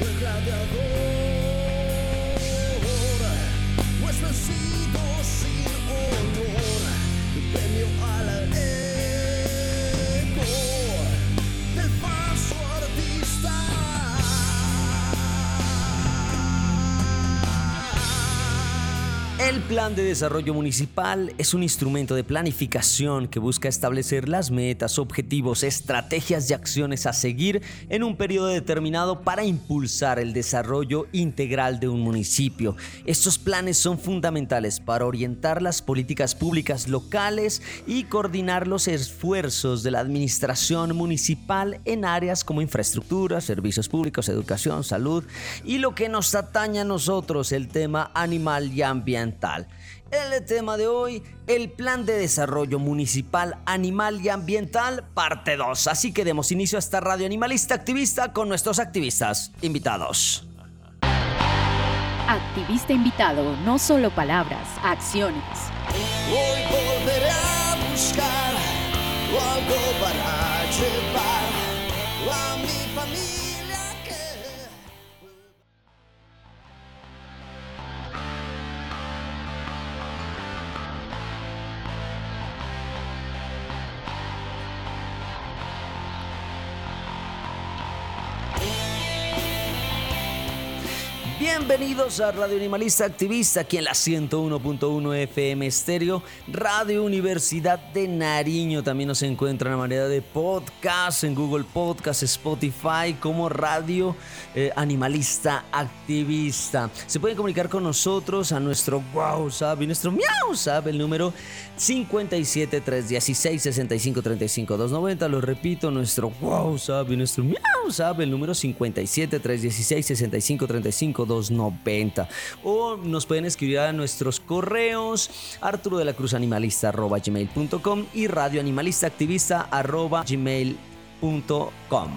El El Plan de Desarrollo Municipal es un instrumento de planificación que busca establecer las metas, objetivos, estrategias y acciones a seguir en un periodo determinado para impulsar el desarrollo integral de un municipio. Estos planes son fundamentales para orientar las políticas públicas locales y coordinar los esfuerzos de la administración municipal en áreas como infraestructura, servicios públicos, educación, salud y lo que nos atañe a nosotros, el tema animal y ambiental el tema de hoy, el Plan de Desarrollo Municipal Animal y Ambiental, parte 2. Así que demos inicio a esta radio animalista activista con nuestros activistas invitados. Activista invitado, no solo palabras, acciones. Hoy volveré a buscar algo para llevar a mi familia. Bienvenidos a Radio Animalista Activista, aquí en la 101.1 FM Estéreo, Radio Universidad de Nariño. También nos encuentran a manera de podcast en Google Podcast, Spotify, como Radio eh, Animalista Activista. Se pueden comunicar con nosotros a nuestro WhatsApp y nuestro MiauSap, el número 57 316 65 35 290. Lo repito, nuestro WhatsApp y nuestro MiauSap, el número 57 316 65 35 290. O nos pueden escribir a nuestros correos arturo de la cruz animalista gmail.com y radio animalista activista gmail.com.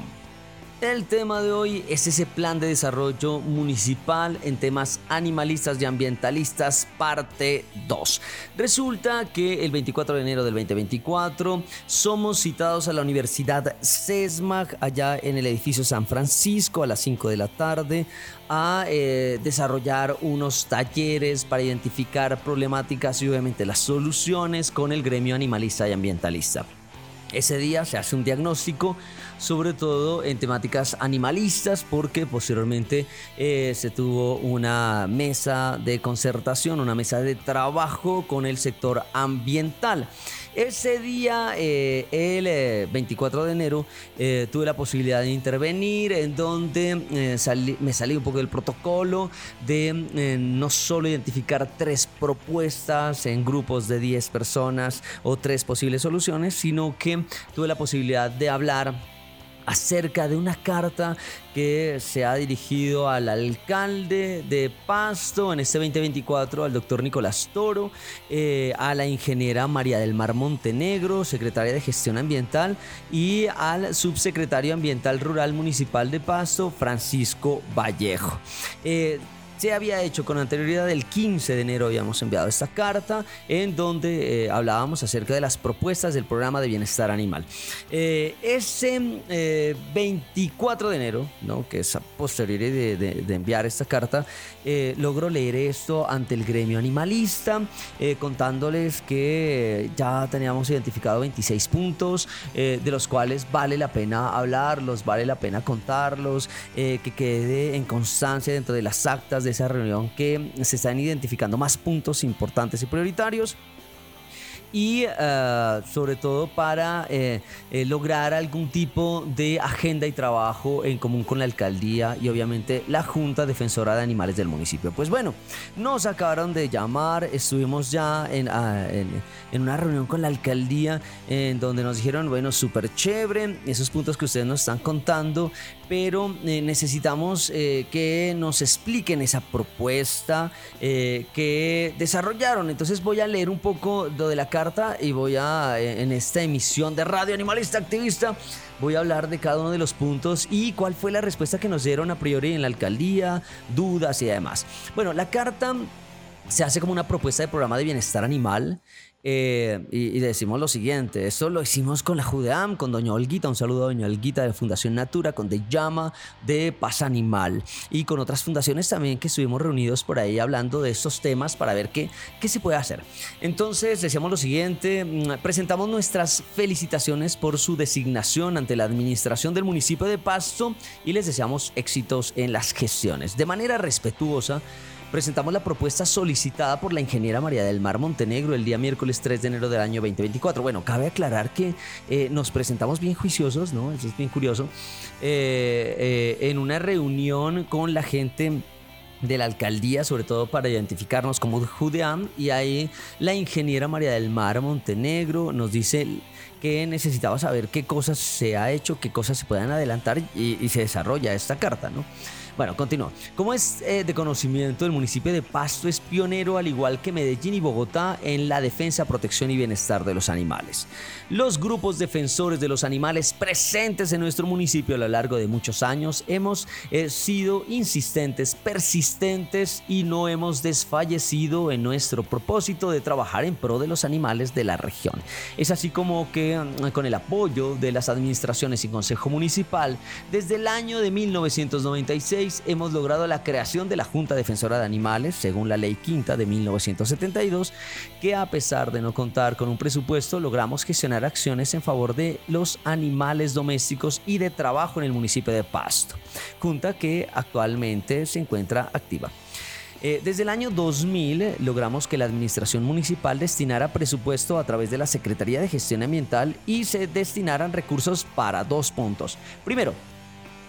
El tema de hoy es ese plan de desarrollo municipal en temas animalistas y ambientalistas, parte 2. Resulta que el 24 de enero del 2024 somos citados a la Universidad CESMAC, allá en el edificio San Francisco, a las 5 de la tarde, a eh, desarrollar unos talleres para identificar problemáticas y obviamente las soluciones con el gremio animalista y ambientalista. Ese día se hace un diagnóstico, sobre todo en temáticas animalistas, porque posteriormente eh, se tuvo una mesa de concertación, una mesa de trabajo con el sector ambiental. Ese día, eh, el 24 eh, de enero, tuve la posibilidad de intervenir en donde me salí un poco del protocolo de no solo identificar tres propuestas en grupos de 10 personas o tres posibles soluciones, sino que tuve la posibilidad de hablar acerca de una carta que se ha dirigido al alcalde de Pasto en este 2024, al doctor Nicolás Toro, eh, a la ingeniera María del Mar Montenegro, secretaria de Gestión Ambiental, y al subsecretario ambiental rural municipal de Pasto, Francisco Vallejo. Eh, se había hecho con anterioridad el 15 de enero habíamos enviado esta carta en donde eh, hablábamos acerca de las propuestas del programa de bienestar animal. Eh, ese 24 eh, de enero, ¿no? que es a posteriori de, enviar esta carta, logro leer esto ante el gremio animalista, contándoles que ya teníamos identificado 26 puntos, de los cuales vale la pena hablarlos, vale la pena contarlos, que quede en constancia dentro de las actas de esa reunión que se están identificando más puntos importantes y prioritarios y eh, sobre todo para eh, eh, lograr algún tipo de agenda y trabajo en común con la alcaldía y obviamente la Junta Defensora de Animales del municipio. Pues bueno, nos acabaron de llamar, estuvimos ya en, ah, en, una reunión con la alcaldía en donde nos dijeron, bueno, súper chévere, esos puntos que ustedes nos están contando, pero necesitamos que nos expliquen esa propuesta que desarrollaron. Entonces voy a leer un poco lo de la carta y voy a, en esta emisión de Radio Animalista Activista, voy a hablar de cada uno de los puntos y cuál fue la respuesta que nos dieron a priori en la alcaldía, dudas y demás. Bueno, la carta se hace como una propuesta de programa de bienestar animal eh, y, decimos lo siguiente, esto lo hicimos con la Judeam, con Doña Olguita, un saludo a Doña Olguita de Fundación Natura, con De Llama de Paz Animal y con otras fundaciones también que estuvimos reunidos por ahí hablando de estos temas para ver qué, qué se puede hacer. Entonces decíamos lo siguiente, mm, presentamos nuestras felicitaciones por su designación ante la administración del municipio de Pasto y les deseamos éxitos en las gestiones. De manera respetuosa, presentamos la propuesta solicitada por la ingeniera María del Mar Montenegro el día miércoles 3 de enero del año 2024. Bueno, cabe aclarar que eh, nos presentamos bien juiciosos, ¿no? Eso es bien curioso, eh, eh, en una reunión con la gente de la alcaldía, sobre todo para identificarnos como Judeam, y ahí la ingeniera María del Mar Montenegro nos dice que necesitaba saber qué cosas se ha hecho, qué cosas se pueden adelantar y, y se desarrolla esta carta, ¿no? Bueno, continúo. Como es eh, de conocimiento, el municipio de Pasto es pionero, al igual que Medellín y Bogotá, en la defensa, protección y bienestar de los animales. Los grupos defensores de los animales presentes en nuestro municipio a lo largo de muchos años hemos eh, sido insistentes, persistentes y no hemos desfallecido en nuestro propósito de trabajar en pro de los animales de la región. Es así como que mm, con el apoyo de las administraciones y consejo municipal, desde el año de 1996, hemos logrado la creación de la Junta Defensora de Animales, según la Ley Quinta de 1972, que a pesar de no contar con un presupuesto, logramos gestionar acciones en favor de los animales domésticos y de trabajo en el municipio de Pasto, junta que actualmente se encuentra activa. Eh, desde el año 2000 logramos que la administración municipal destinara presupuesto a través de la Secretaría de Gestión Ambiental y se destinaran recursos para dos puntos. Primero,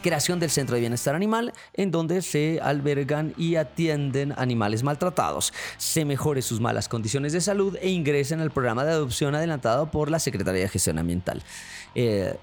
creación del Centro de Bienestar Animal, en donde se albergan y atienden animales maltratados, se mejore sus malas condiciones de salud e ingresen al programa de adopción adelantado por la Secretaría de Gestión Ambiental. Eh,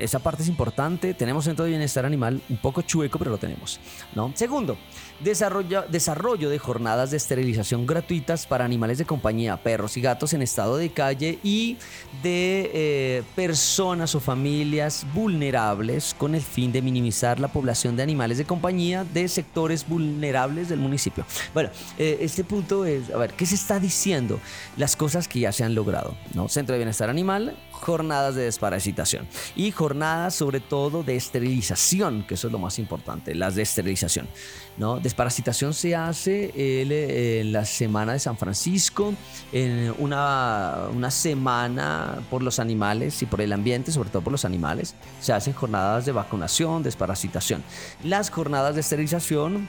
esa parte es importante. Tenemos Centro de Bienestar Animal un poco chueco, pero lo tenemos. ¿no? Segundo, desarrollo, de jornadas de esterilización gratuitas para animales de compañía, perros y gatos en estado de calle y de eh, personas o familias vulnerables con el fin de minimizar minimizar la población de animales de compañía de sectores vulnerables del municipio. Bueno, eh, este punto es, a ver, ¿qué se está diciendo? Las cosas que ya se han logrado, ¿no? Centro de Bienestar Animal, jornadas de desparasitación y jornadas sobre todo de esterilización, que eso es lo más importante, las de esterilización. ¿no? Desparasitación se hace eh, en la semana de San Francisco, en una, una semana por los animales y por el ambiente, sobre todo por los animales. Se hacen jornadas de vacunación, desparasitación. Las jornadas de esterilización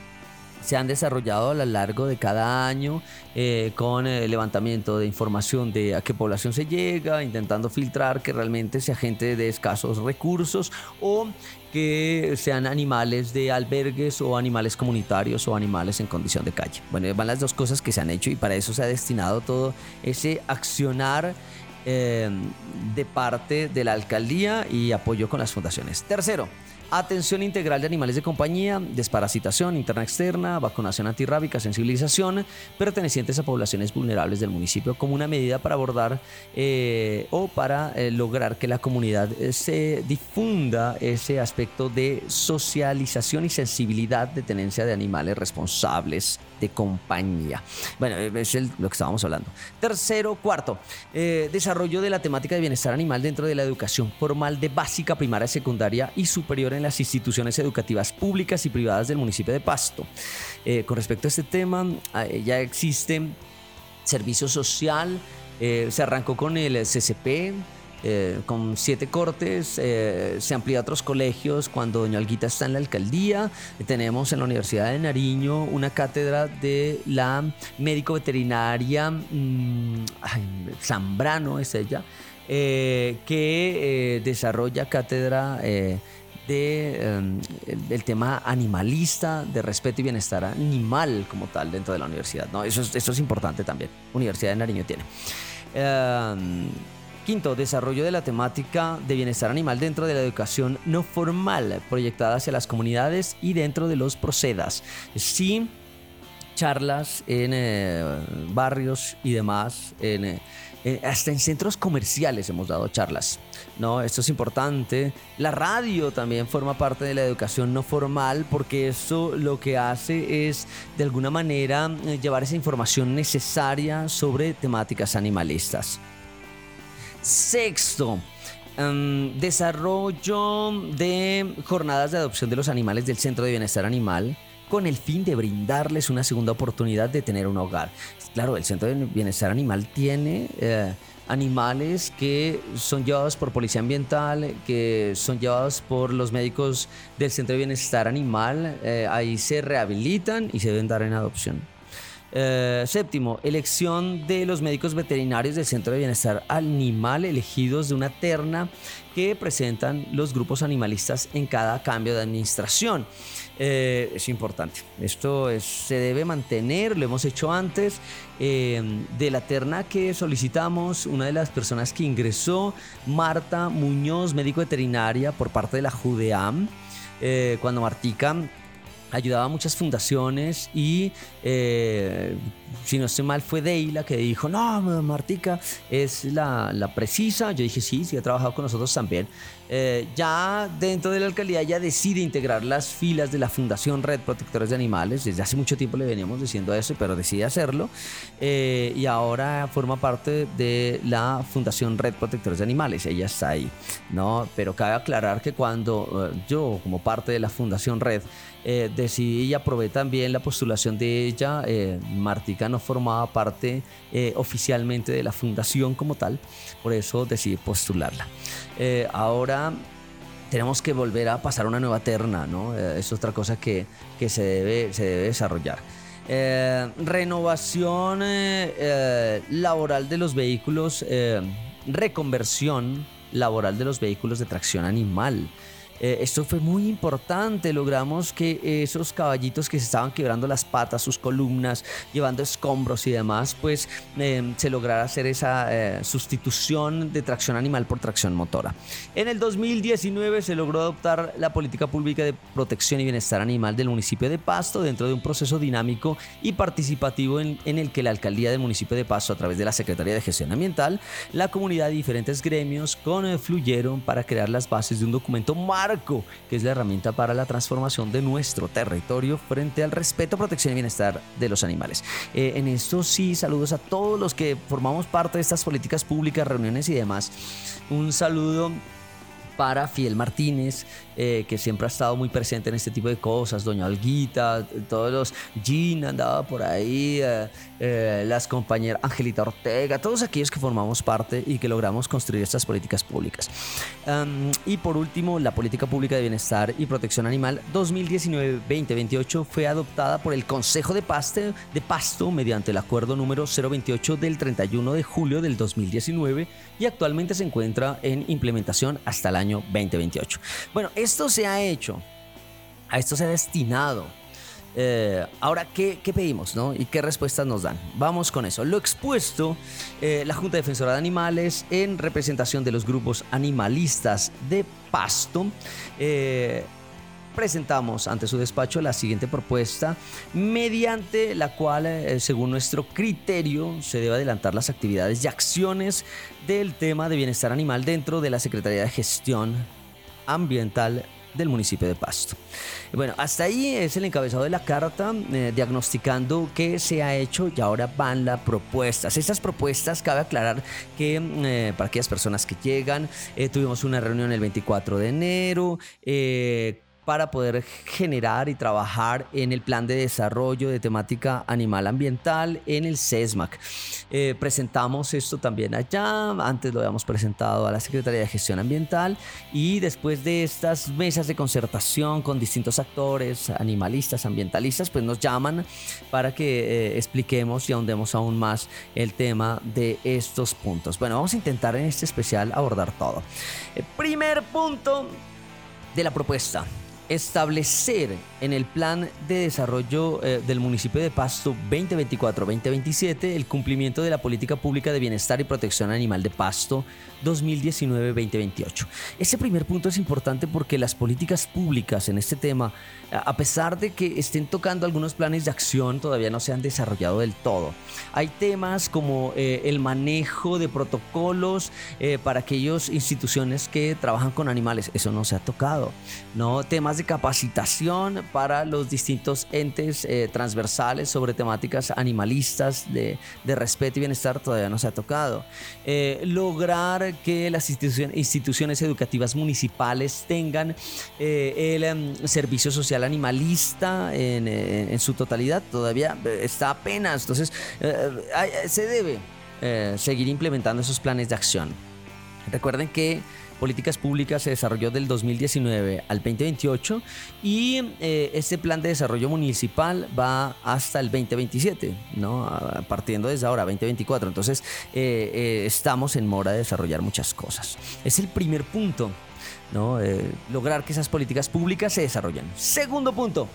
se han desarrollado a lo largo de cada año eh, con el levantamiento de información de a qué población se llega, intentando filtrar que realmente sea gente de escasos recursos o que sean animales de albergues o animales comunitarios o animales en condición de calle. Bueno, van las dos cosas que se han hecho y para eso se ha destinado todo ese accionar eh, de parte de la alcaldía y apoyo con las fundaciones. Tercero, Atención integral de animales de compañía, desparasitación interna externa, vacunación antirrábica, sensibilización, pertenecientes a poblaciones vulnerables del municipio como una medida para abordar eh, o para eh, lograr que la comunidad eh, se difunda ese aspecto de socialización y sensibilidad de tenencia de animales responsables de compañía. Bueno, es lo que estábamos hablando. Tercero, cuarto, desarrollo de la temática de bienestar animal dentro de la educación formal de básica, primaria, secundaria y superior en las instituciones educativas públicas y privadas del municipio de Pasto. Eh, con respecto a este tema, eh, ya existe servicio social, eh, se arrancó con el CCP, con siete cortes, se amplía a otros colegios cuando Doña Alguita está en la alcaldía. tenemos en la Universidad de Nariño una cátedra de la médico veterinaria mm, Zambrano, es ella, que desarrolla cátedra de, em, el, tema animalista, de respeto y bienestar animal como tal dentro de la universidad. ¿no? Eso, es, eso es importante también. Universidad de Nariño tiene. Em, quinto, desarrollo de la temática de bienestar animal dentro de la educación no formal, proyectada hacia las comunidades y dentro de los procedas. Sí, charlas en eh, barrios y demás, eh, hasta en centros comerciales hemos dado charlas. ¿no? Esto es importante. La radio también forma parte de la educación no formal porque eso lo que hace es de alguna manera eh, llevar esa información necesaria sobre temáticas animalistas. Sexto, em, desarrollo de jornadas de adopción de los animales del Centro de Bienestar Animal con el fin de brindarles una segunda oportunidad de tener un hogar. Claro, el Centro de Bienestar Animal tiene eh, animales que son llevados por Policía Ambiental, que son llevados por los médicos del Centro de Bienestar Animal, eh, ahí se rehabilitan y se deben dar en adopción. Eh, séptimo, elección de los médicos veterinarios del Centro de Bienestar Animal elegidos de una terna que presentan los grupos animalistas en cada cambio de administración. Eh, es importante. Esto se debe mantener, lo hemos hecho antes. Eh, de la terna que solicitamos, una de las personas que ingresó, Marta Muñoz, médico veterinaria por parte de la JUDEAM, cuando Martica ayudaba a muchas fundaciones y eh, si no estoy mal fue Deila que dijo, no, Martica es la, la, precisa. Yo dije, sí, sí, ha trabajado con nosotros también. Eh, ya dentro de la alcaldía ya decide integrar las filas de la Fundación Red Protectores de Animales. Desde hace mucho tiempo le veníamos diciendo eso, pero decide hacerlo. Eh, y ahora forma parte de la Fundación Red Protectores de Animales. Ella está ahí, ¿no? Pero cabe aclarar que cuando yo, como parte de la Fundación Red, eh, decidí y aprobé también la postulación de ella. Eh, Martica no formaba parte eh, oficialmente de la fundación como tal, por eso decidí postularla. ahora tenemos que volver a pasar una nueva terna, ¿no? es otra cosa que, se, debe, se debe desarrollar. renovación laboral de los vehículos, reconversión laboral de los vehículos de tracción animal. Eh, esto fue muy importante, logramos que esos caballitos que se estaban quebrando las patas, sus columnas, llevando escombros y demás, pues em, se lograra hacer esa eh, sustitución de tracción animal por tracción motora. En el 2019 se logró adoptar la política pública de protección y bienestar animal del municipio de Pasto dentro de un proceso dinámico y participativo en, en el que la alcaldía del municipio de Pasto, a través de la Secretaría de Gestión Ambiental, la comunidad y diferentes gremios confluyeron para crear las bases de un documento más Arco, que es la herramienta para la transformación de nuestro territorio frente al respeto, protección y bienestar de los animales. Eh, en esto sí, saludos a todos los que formamos parte de estas políticas públicas, reuniones y demás. Un saludo para Fiel Martínez, eh, que siempre ha estado muy presente en este tipo de cosas, Doña Olguita, todos los Jean andaba por ahí, eh, eh, las compañeras Angelita Ortega, todos aquellos que formamos parte y que logramos construir estas políticas públicas. y por último, la política pública de bienestar y protección animal 2019-2028 fue adoptada por el Consejo de, Paste, de Pasto mediante el acuerdo número 028 del 31 de julio del 2019 y actualmente se encuentra en implementación hasta el año 2028. Bueno, esto se ha hecho, a esto se ha destinado. Eh, ahora, ¿qué, pedimos no? y qué respuestas nos dan? Vamos con eso. Lo expuesto, eh, la Junta Defensora de Animales, en representación de los grupos animalistas de Pasto, eh, presentamos ante su despacho la siguiente propuesta, mediante la cual, según nuestro criterio, se debe adelantar las actividades y acciones del tema de bienestar animal dentro de la Secretaría de Gestión Ambiental del municipio de Pasto. Bueno, hasta ahí es el encabezado de la carta eh, diagnosticando qué se ha hecho y ahora van las propuestas. Estas propuestas, cabe aclarar que eh, para aquellas personas que llegan, eh, tuvimos una reunión el 24 de enero para poder generar y trabajar en el plan de desarrollo de temática animal ambiental en el CESMAC. Eh, presentamos esto también allá, antes lo habíamos presentado a la Secretaría de Gestión Ambiental y después de estas mesas de concertación con distintos actores, animalistas, ambientalistas, pues nos llaman para que eh, expliquemos y ahondemos aún más el tema de estos puntos. Bueno, vamos a intentar en este especial abordar todo. El primer punto de la propuesta establecer en el plan de desarrollo eh, del municipio de Pasto 2024-2027 el cumplimiento de la política pública de bienestar y protección animal de Pasto 2019-2028. Este primer punto es importante porque las políticas públicas en este tema, a pesar de que estén tocando algunos planes de acción, todavía no se han desarrollado del todo. Hay temas como eh, el manejo de protocolos eh, para aquellas instituciones que trabajan con animales, eso no se ha tocado. No temas de capacitación para los distintos entes eh, transversales sobre temáticas animalistas de, de, respeto y bienestar todavía no se ha tocado. lograr que las instituciones educativas municipales tengan eh, el em, servicio social animalista en, su totalidad. Todavía eh, está apenas. Entonces, eh, se debe seguir implementando esos planes de acción. Recuerden que Políticas Públicas se desarrolló del 2019 al 2028 y eh, este plan de desarrollo municipal va hasta el 2027, ¿no? partiendo desde ahora, 2024. Entonces, eh, eh, estamos en mora de desarrollar muchas cosas. Es el primer punto, ¿no? lograr que esas políticas públicas se desarrollen. Segundo punto,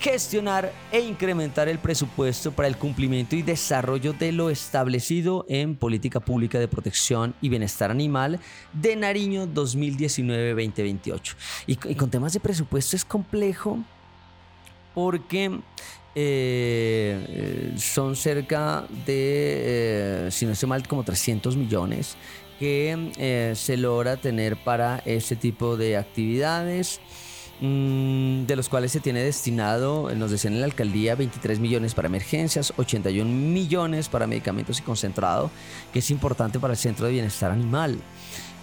gestionar e incrementar el presupuesto para el cumplimiento y desarrollo de lo establecido en Política Pública de Protección y Bienestar Animal de Nariño 2019-2028. Y, con temas de presupuesto es complejo porque eh, son cerca de, eh, si no estoy mal, como 300 millones que eh, se logra tener para este tipo de actividades. Mm, de los cuales se tiene destinado, nos decían en la alcaldía, 23 millones para emergencias, 81 millones para medicamentos y concentrado, que es importante para el Centro de Bienestar Animal.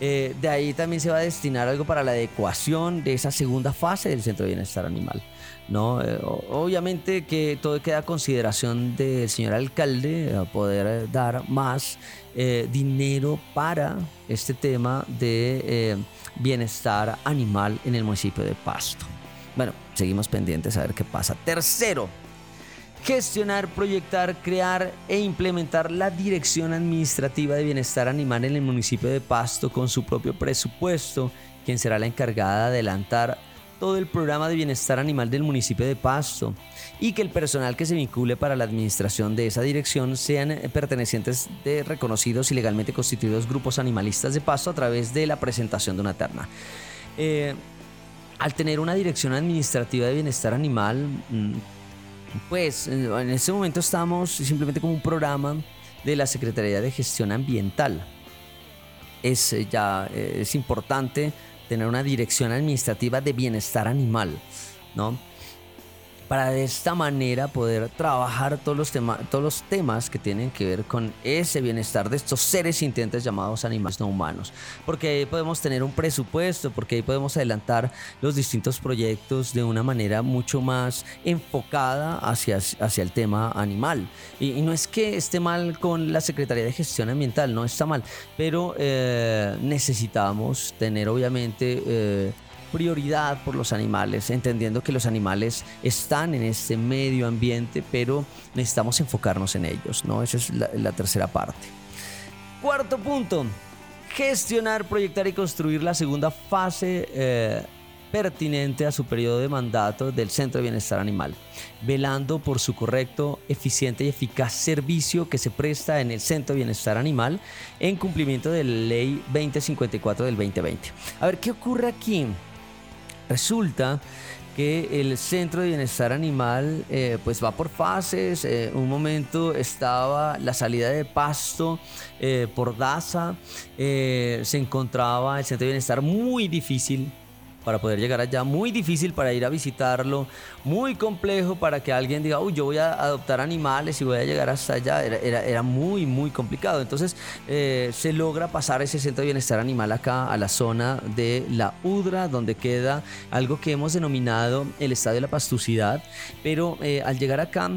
Eh, de ahí también se va a destinar algo para la adecuación de esa segunda fase del Centro de Bienestar Animal. ¿no? Eh, obviamente que todo queda a consideración del señor alcalde a poder eh, dar más dinero para este tema de bienestar animal en el municipio de Pasto. Bueno, seguimos pendientes a ver qué pasa. Tercero, gestionar, proyectar, crear e implementar la Dirección Administrativa de Bienestar Animal en el municipio de Pasto con su propio presupuesto, quien será la encargada de adelantar todo el programa de bienestar animal del municipio de Pasto y que el personal que se vincule para la administración de esa dirección sean pertenecientes de reconocidos y legalmente constituidos grupos animalistas de Pasto a través de la presentación de una terna. Eh, al tener una dirección administrativa de bienestar animal, mm, pues en este momento estamos simplemente como un programa de la Secretaría de Gestión Ambiental. Es eh, ya eh, es importante tener una dirección administrativa de bienestar animal, ¿no? Para de esta manera poder trabajar todos los, todos los temas que tienen que ver con ese bienestar de estos seres sintientes llamados animales no humanos. Porque ahí podemos tener un presupuesto, porque ahí podemos adelantar los distintos proyectos de una manera mucho más enfocada hacia, hacia el tema animal. Y, no es que esté mal con la Secretaría de Gestión Ambiental, no está mal, pero eh, necesitamos tener obviamente... Eh, prioridad por los animales, entendiendo que los animales están en este medio ambiente, pero necesitamos enfocarnos en ellos, ¿no? Esa es la, tercera parte. Cuarto punto, gestionar, proyectar y construir la segunda fase eh, pertinente a su periodo de mandato del Centro de Bienestar Animal, velando por su correcto, eficiente y eficaz servicio que se presta en el Centro de Bienestar Animal en cumplimiento de la Ley 2054 del 2020. A ver, ¿qué ocurre aquí? Resulta que el Centro de Bienestar Animal eh, pues va por fases. Eh, un momento estaba la salida de pasto eh, por DASA. se encontraba el Centro de Bienestar muy difícil para poder llegar allá, muy difícil para ir a visitarlo, muy complejo para que alguien diga, uy, yo voy a adoptar animales y voy a llegar hasta allá, era, era, muy, muy complicado. Entonces eh, se logra pasar ese centro de bienestar animal acá a la zona de la Udra, donde queda algo que hemos denominado el estadio de la pastucidad, pero eh, al llegar acá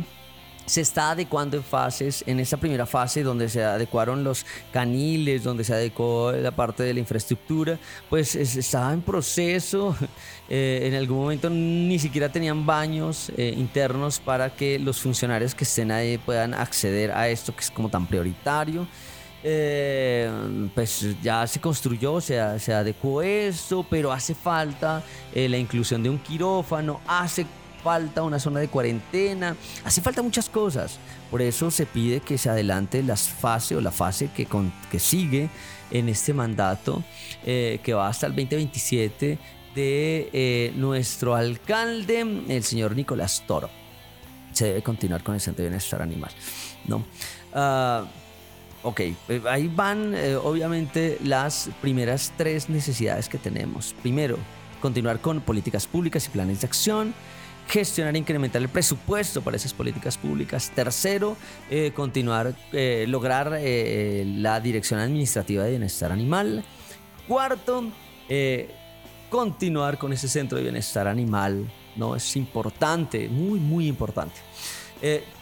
se está adecuando en fases, en esa primera fase donde se adecuaron los caniles, donde se adecuó la parte de la infraestructura, pues estaba en proceso, eh, en algún momento ni siquiera tenían baños eh, internos para que los funcionarios que estén ahí puedan acceder a esto que es como tan prioritario. Eh, pues ya se construyó, se, se adecuó esto, pero hace falta la inclusión de un quirófano, hace falta una zona de cuarentena, hace falta muchas cosas. Por eso se pide que se adelante la fase o la fase que, que sigue en este mandato, eh, que va hasta el 2027 de eh, nuestro alcalde, el señor Nicolás Toro. Se debe continuar con el centro de bienestar animal. ¿no? Uh, ok, eh, ahí van obviamente las primeras tres necesidades que tenemos. Primero, continuar con políticas públicas y planes de acción gestionar e incrementar el presupuesto para esas políticas públicas. Tercero, eh, continuar, eh, lograr eh, la dirección administrativa de bienestar animal. Cuarto, continuar con ese centro de bienestar animal. ¿no? Es importante, muy, muy importante.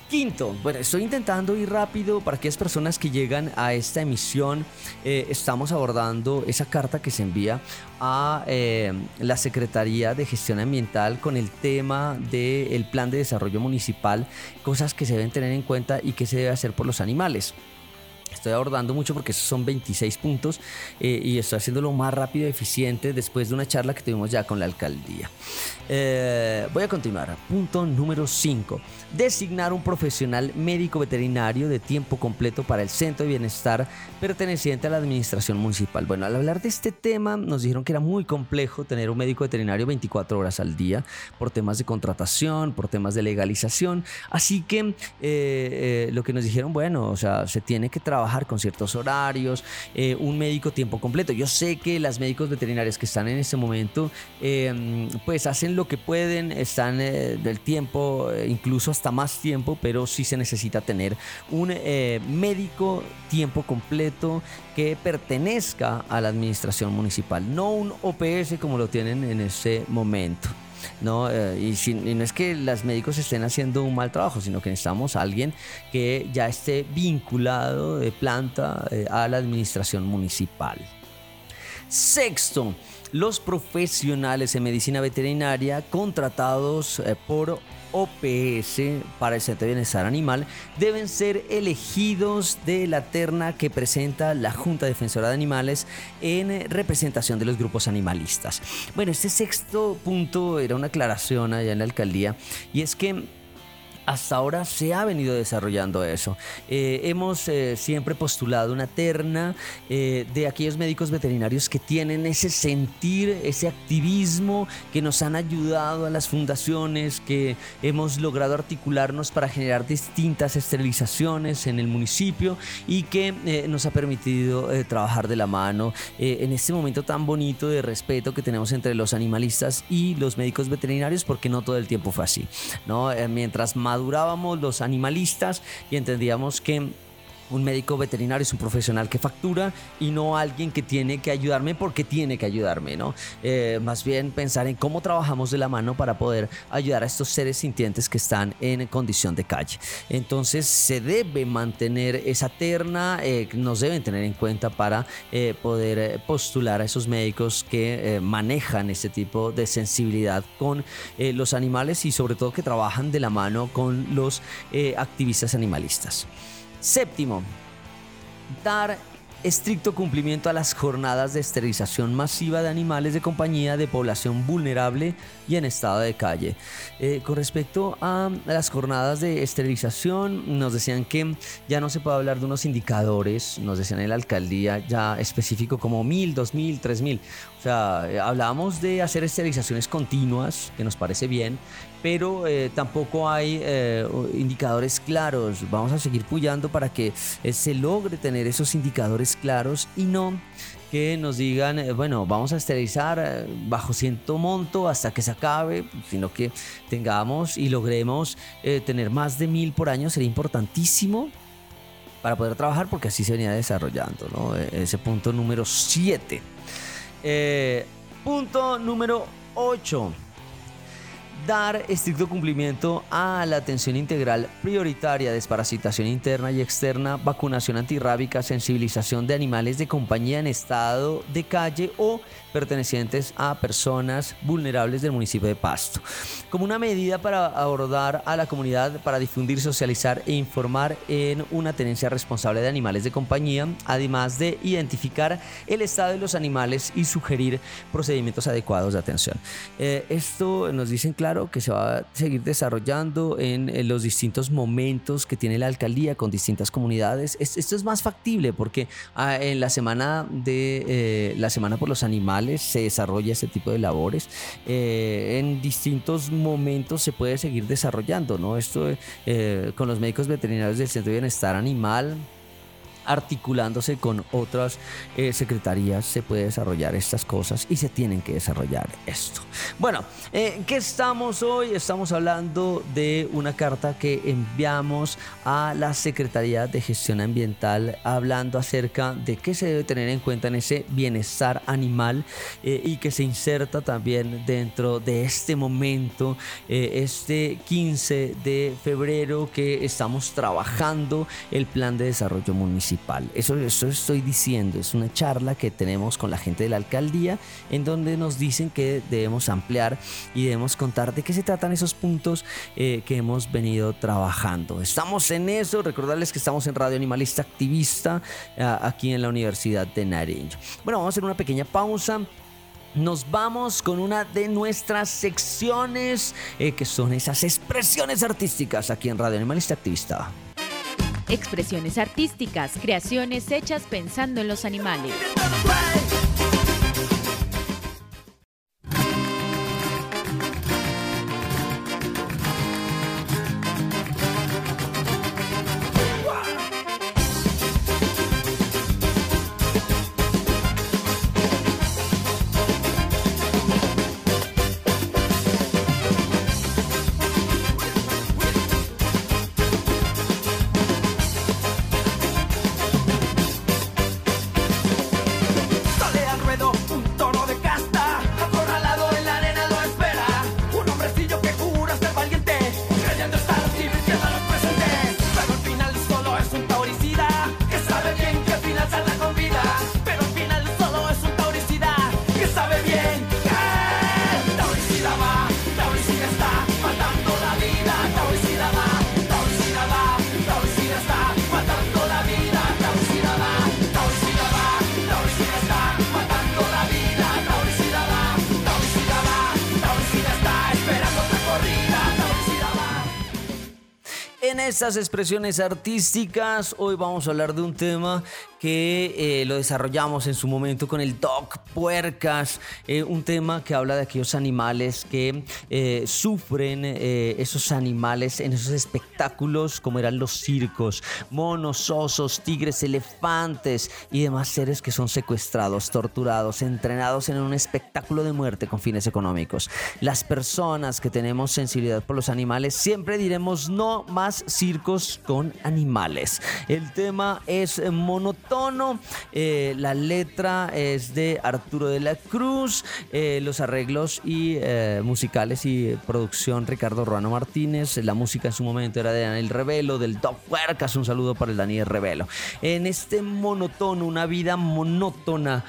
Quinto, bueno, estoy intentando ir rápido para aquellas personas que llegan a esta emisión. Eh, estamos abordando esa carta que se envía a eh, la Secretaría de Gestión Ambiental con el tema del plan de desarrollo municipal, cosas que se deben tener en cuenta y que se debe hacer por los animales. Estoy abordando mucho porque esos son 26 puntos eh, y estoy haciéndolo más rápido y eficiente después de una charla que tuvimos ya con la alcaldía. Eh, voy a continuar. Punto número 5. Designar un profesional médico veterinario de tiempo completo para el centro de bienestar perteneciente a la administración municipal. Bueno, al hablar de este tema nos dijeron que era muy complejo tener un médico veterinario 24 horas al día por temas de contratación, por temas de legalización. Así que eh, lo que nos dijeron, bueno, o sea, se tiene que trabajar con ciertos horarios, eh, un médico tiempo completo. Yo sé que las médicos veterinarias que están en este momento, em, pues hacen lo que pueden, están eh, del tiempo, eh, incluso hasta más tiempo, pero sí se necesita tener un médico tiempo completo que pertenezca a la administración municipal, no un OPS como lo tienen en ese momento. ¿No? Eh, y, no es que los médicos estén haciendo un mal trabajo, sino que necesitamos alguien que ya esté vinculado de planta eh, a la administración municipal. Sexto, los profesionales en medicina veterinaria contratados eh, por OPS para el Centro de Bienestar Animal deben ser elegidos de la terna que presenta la Junta Defensora de Animales en representación de los grupos animalistas. Bueno, este sexto punto era una aclaración allá en la alcaldía y es que hasta ahora se ha venido desarrollando eso. Eh, hemos eh, siempre postulado una terna eh, de aquellos médicos veterinarios que tienen ese sentir, ese activismo, que nos han ayudado a las fundaciones, que hemos logrado articularnos para generar distintas esterilizaciones en el municipio y que nos ha permitido trabajar de la mano en este momento tan bonito de respeto que tenemos entre los animalistas y los médicos veterinarios, porque no todo el tiempo fue así. ¿no? mientras más madurábamos los animalistas y entendíamos que un médico veterinario es un profesional que factura y no alguien que tiene que ayudarme porque tiene que ayudarme, ¿no? Eh, más bien pensar en cómo trabajamos de la mano para poder ayudar a estos seres sintientes que están en condición de calle. Entonces se debe mantener esa terna, eh, nos deben tener en cuenta para eh, poder postular a esos médicos que manejan este tipo de sensibilidad con los animales y sobre todo que trabajan de la mano con los activistas animalistas. Séptimo, dar estricto cumplimiento a las jornadas de esterilización masiva de animales de compañía de población vulnerable y en estado de calle. Eh, con respecto a las jornadas de esterilización, nos decían que ya no se puede hablar de unos indicadores, nos decían en la alcaldía ya específico como mil, dos mil, tres mil. O sea, eh, hablábamos de hacer esterilizaciones continuas, que nos parece bien, pero eh, tampoco hay eh, indicadores claros. Vamos a seguir puyando para que eh, se logre tener esos indicadores claros y no que nos digan, bueno, vamos a esterilizar bajo ciento monto hasta que se acabe, sino que tengamos y logremos tener más de mil por año, sería importantísimo para poder trabajar porque así se venía desarrollando, ¿no? Ese punto número 7. punto número 8 dar estricto cumplimiento a la atención integral prioritaria, desparasitación interna y externa, vacunación antirrábica, sensibilización de animales de compañía en estado de calle o pertenecientes a personas vulnerables del municipio de Pasto. Como una medida para abordar a la comunidad, para difundir, socializar e informar en una tenencia responsable de animales de compañía, además de identificar el estado de los animales y sugerir procedimientos adecuados de atención. Eh, esto nos dicen claro que se va a seguir desarrollando en, los distintos momentos que tiene la alcaldía con distintas comunidades. esto es más factible porque ah, en la semana de eh, la semana por los animales se desarrolla ese tipo de labores. Eh, en distintos momentos se puede seguir desarrollando, ¿no? Esto eh, con los médicos veterinarios del Centro de Bienestar Animal, articulándose con otras eh, secretarías se puede desarrollar estas cosas y se tienen que desarrollar esto. Bueno, eh, ¿qué estamos hoy? Estamos hablando de una carta que enviamos a la Secretaría de Gestión Ambiental hablando acerca de qué se debe tener en cuenta en ese bienestar animal eh, y que se inserta también dentro de este momento, este 15 de febrero que estamos trabajando el plan de desarrollo municipal eso, eso estoy diciendo, es una charla que tenemos con la gente de la alcaldía en donde nos dicen que debemos ampliar y debemos contar de qué se tratan esos puntos eh, que hemos venido trabajando. Estamos en eso, recordarles que estamos en Radio Animalista Activista aquí en la Universidad de Nariño. Bueno, vamos a hacer una pequeña pausa nos vamos con una de nuestras secciones eh, que son esas expresiones artísticas aquí en Radio Animalista Activista. Expresiones artísticas, creaciones hechas pensando en los animales. Estas expresiones artísticas, hoy vamos a hablar de un tema que eh, lo desarrollamos en su momento con el Doc Puercas, eh, un tema que habla de aquellos animales que eh, sufren esos animales en esos espectáculos como eran los circos, monos, osos, tigres, elefantes y demás seres que son secuestrados, torturados, entrenados en un espectáculo de muerte con fines económicos. Las personas que tenemos sensibilidad por los animales siempre diremos no más circos con animales. El tema es monotón eh, la letra es de Arturo de la Cruz. Eh, los arreglos y eh, musicales y producción Ricardo Ruano Martínez. La música en su momento era de Daniel Revelo, del Doc Huercas. Un saludo para el Daniel Revelo. En este monotono, una vida monótona,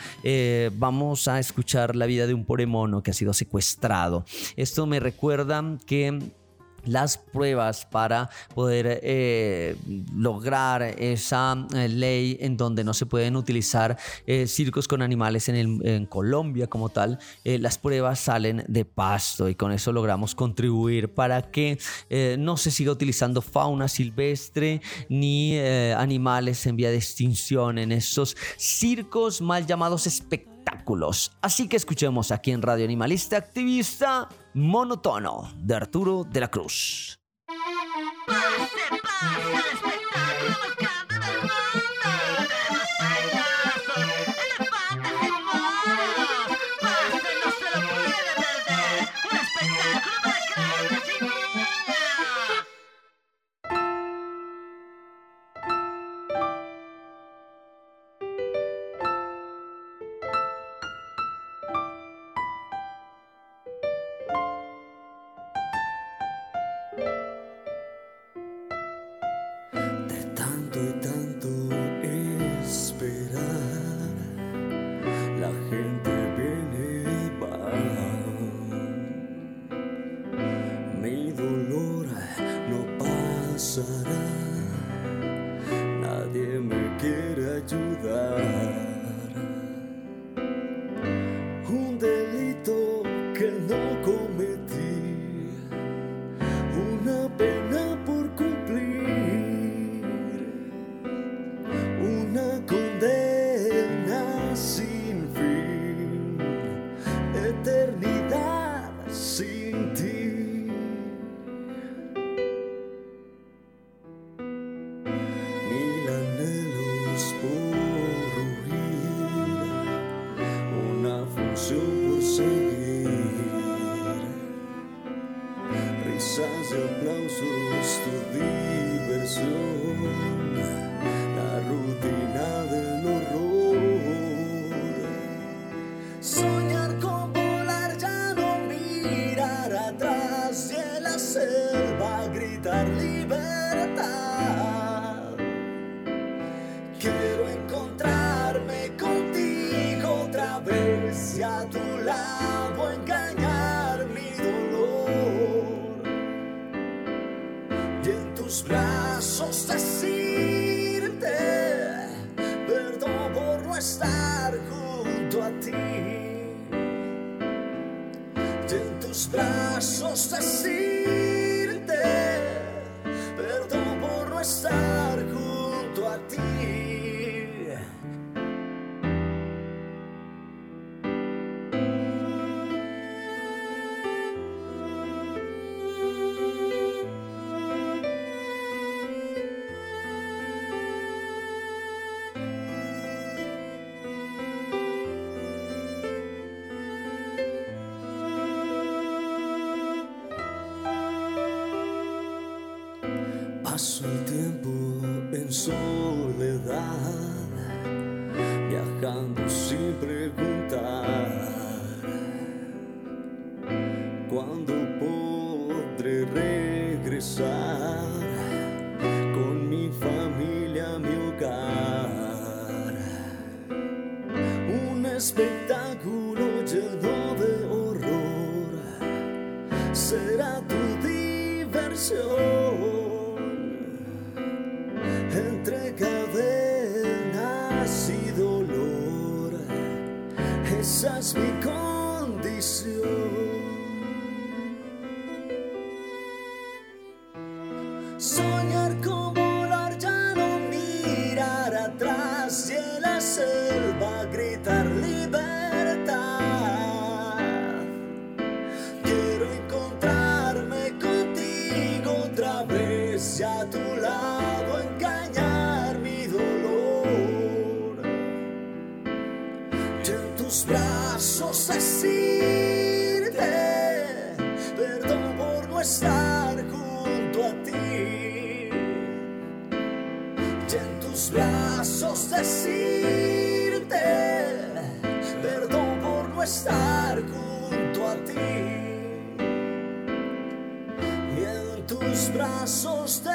vamos a escuchar la vida de un pobre mono que ha sido secuestrado. Esto me recuerda que las pruebas para poder eh, lograr esa eh, ley en donde no se pueden utilizar eh, circos con animales en, Colombia como tal, las pruebas salen de pasto y con eso logramos contribuir para que no se siga utilizando fauna silvestre ni animales en vía de extinción en esos circos mal llamados espectáculos Así que escuchemos aquí en Radio Animalista Activista Monotono de Arturo de la Cruz. the. Paso el tiempo en soledad, viajando sin decirte perdón por no estar junto a ti. Y en tus brazos decirte